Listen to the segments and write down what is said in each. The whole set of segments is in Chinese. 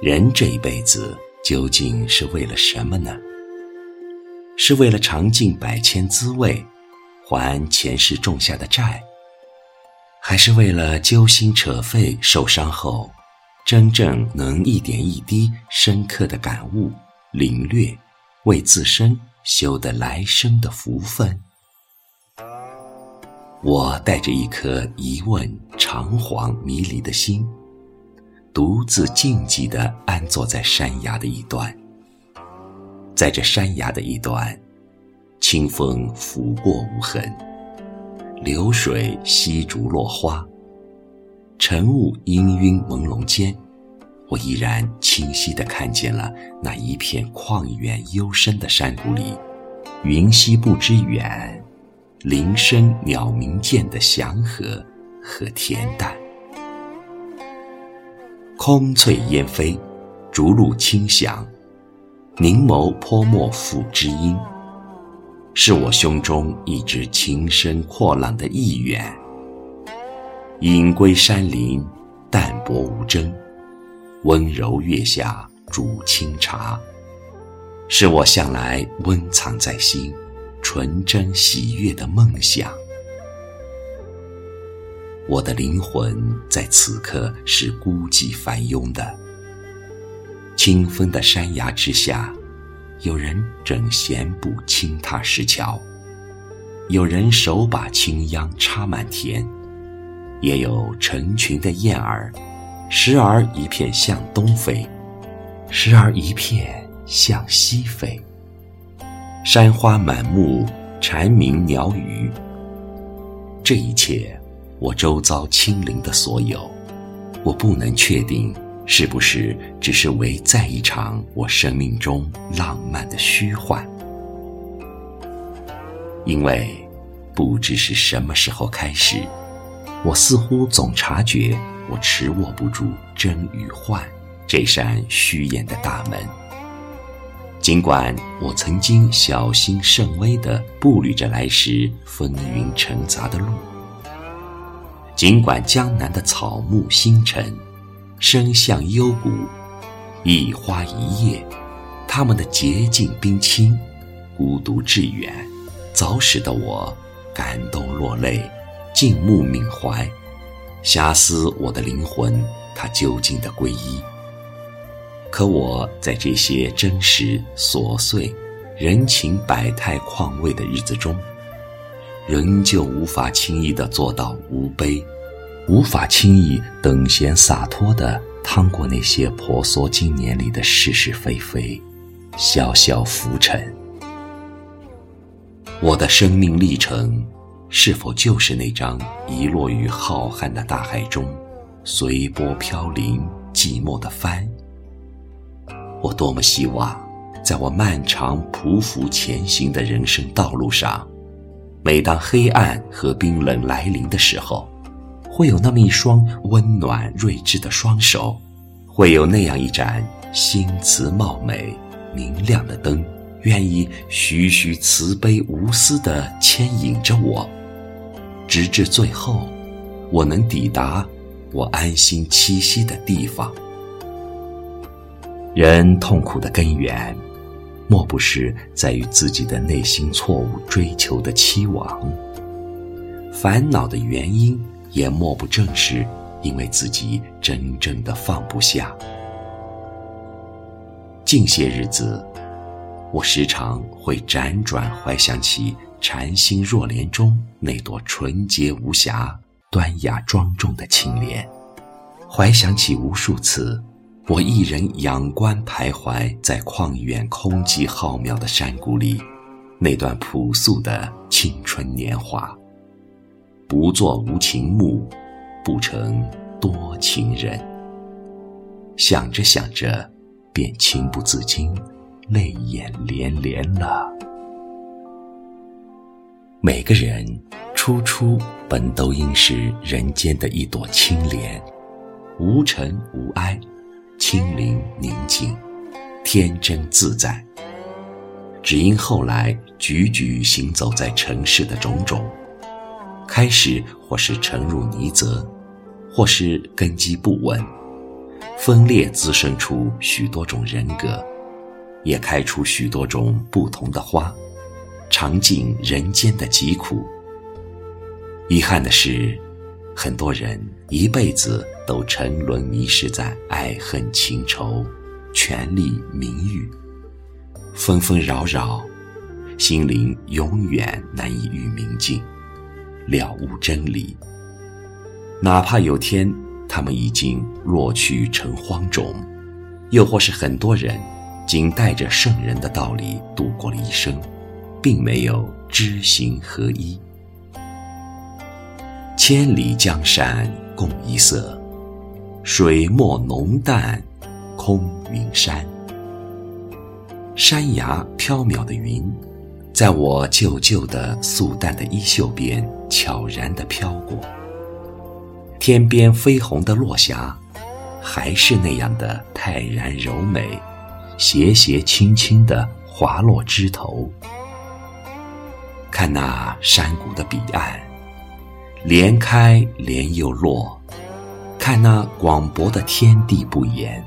人这一辈子究竟是为了什么呢？是为了尝尽百千滋味，还前世种下的债，还是为了揪心扯肺、受伤后，真正能一点一滴深刻的感悟、领略，为自身修得来生的福分？我带着一颗疑问、彷徨、迷离的心。独自静寂地安坐在山崖的一端，在这山崖的一端，清风拂过无痕，流水吸竹落花，晨雾氤氲朦胧间，我依然清晰地看见了那一片旷远幽深的山谷里，云溪不知远，林深鸟鸣涧的祥和和恬淡。空翠烟飞，竹露清响，凝眸泼墨赋知音，是我胸中一直情深阔朗的意愿。隐归山林，淡泊无争，温柔月下煮清茶，是我向来温藏在心、纯真喜悦的梦想。我的灵魂在此刻是孤寂繁庸的。清风的山崖之下，有人正闲步轻踏石桥，有人手把青秧插满田，也有成群的燕儿，时而一片向东飞，时而一片向西飞。山花满目，蝉鸣鸟语，这一切。我周遭亲临的所有，我不能确定是不是只是为在一场我生命中浪漫的虚幻，因为不知是什么时候开始，我似乎总察觉我持握不住真与幻这扇虚掩的大门。尽管我曾经小心甚微地步履着来时风云沉杂的路。尽管江南的草木星辰，深巷幽谷，一花一叶，它们的洁净冰清，孤独致远，早使得我感动落泪，静目缅怀，遐思我的灵魂，它究竟的皈依。可我在这些真实琐碎、人情百态况味的日子中，仍旧无法轻易地做到无悲。无法轻易等闲洒脱地趟过那些婆娑经年里的是是非非，潇潇浮沉。我的生命历程，是否就是那张遗落于浩瀚的大海中，随波飘零、寂寞的帆？我多么希望，在我漫长匍匐前行的人生道路上，每当黑暗和冰冷来临的时候。会有那么一双温暖睿智的双手，会有那样一盏心慈貌美、明亮的灯，愿意徐徐慈悲无私地牵引着我，直至最后，我能抵达我安心栖息的地方。人痛苦的根源，莫不是在于自己的内心错误追求的期望，烦恼的原因。也莫不正是因为自己真正的放不下。近些日子，我时常会辗转怀想起禅心若莲中那朵纯洁无瑕、端雅庄重的青莲，怀想起无数次我一人仰观徘徊在旷远空寂浩渺的山谷里，那段朴素的青春年华。不做无情木，不成多情人。想着想着，便情不自禁，泪眼连连了。每个人初初本都应是人间的一朵青莲，无尘无埃，清灵宁静，天真自在。只因后来踽踽行走在尘世的种种。开始或是沉入泥泽，或是根基不稳，分裂滋生出许多种人格，也开出许多种不同的花，尝尽人间的疾苦。遗憾的是，很多人一辈子都沉沦迷失在爱恨情仇、权力名誉，纷纷扰扰，心灵永远难以与明镜，了悟真理。哪怕有天他们已经落去成荒冢，又或是很多人仅带着圣人的道理度过了一生，并没有知行合一。千里江山共一色，水墨浓淡空云山。山崖飘渺的云，在我旧旧的素淡的衣袖边悄然地飘过。天边飞红的落霞，还是那样的泰然柔美，斜斜轻轻地滑落枝头。看那山谷的彼岸。莲开莲又落，看那广博的天地不言，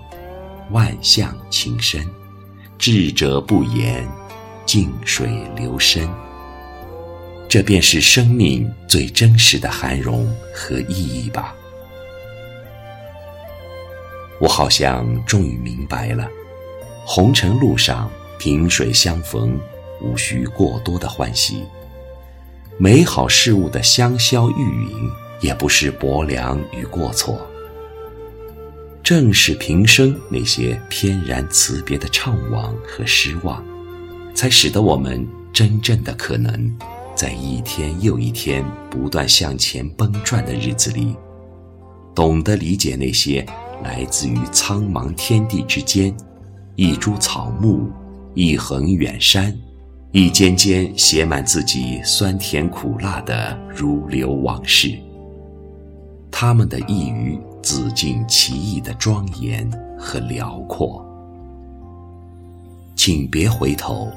万象情深，智者不言，静水流深。这便是生命最真实的涵容和意义吧。我好像终于明白了，红尘路上萍水相逢，无需过多的欢喜。美好事物的香消玉殒，也不是薄凉与过错。正是平生那些翩然辞别的怅惘和失望，才使得我们真正的可能，在一天又一天不断向前奔转的日子里，懂得理解那些来自于苍茫天地之间，一株草木，一横远山。一间间写满自己酸甜苦辣的如流往事，他们的异于紫禁奇异的庄严和辽阔。请别回头，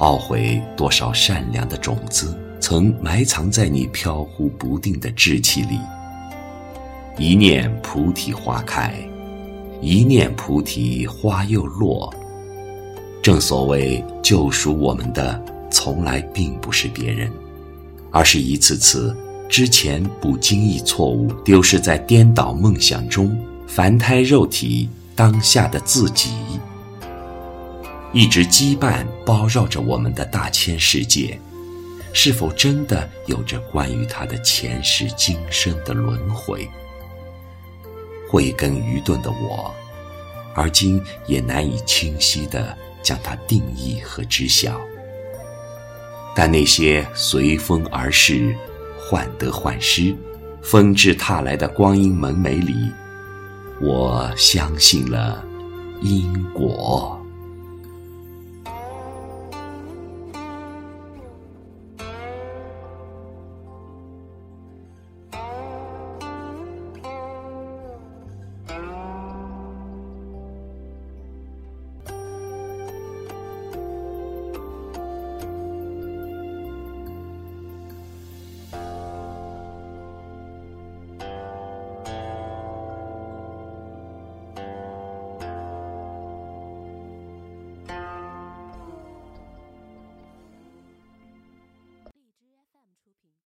懊悔多少善良的种子曾埋藏在你飘忽不定的志气里。一念菩提花开，一念菩提花又落。正所谓，救赎我们的从来并不是别人，而是一次次之前不经意错误丢失在颠倒梦想中凡胎肉体当下的自己。一直羁绊包绕着我们的大千世界，是否真的有着关于他的前世今生的轮回？慧根愚钝的我，而今也难以清晰的。向它定义和知晓，但那些随风而逝、患得患失、纷至沓来的光阴门楣里，我相信了因果。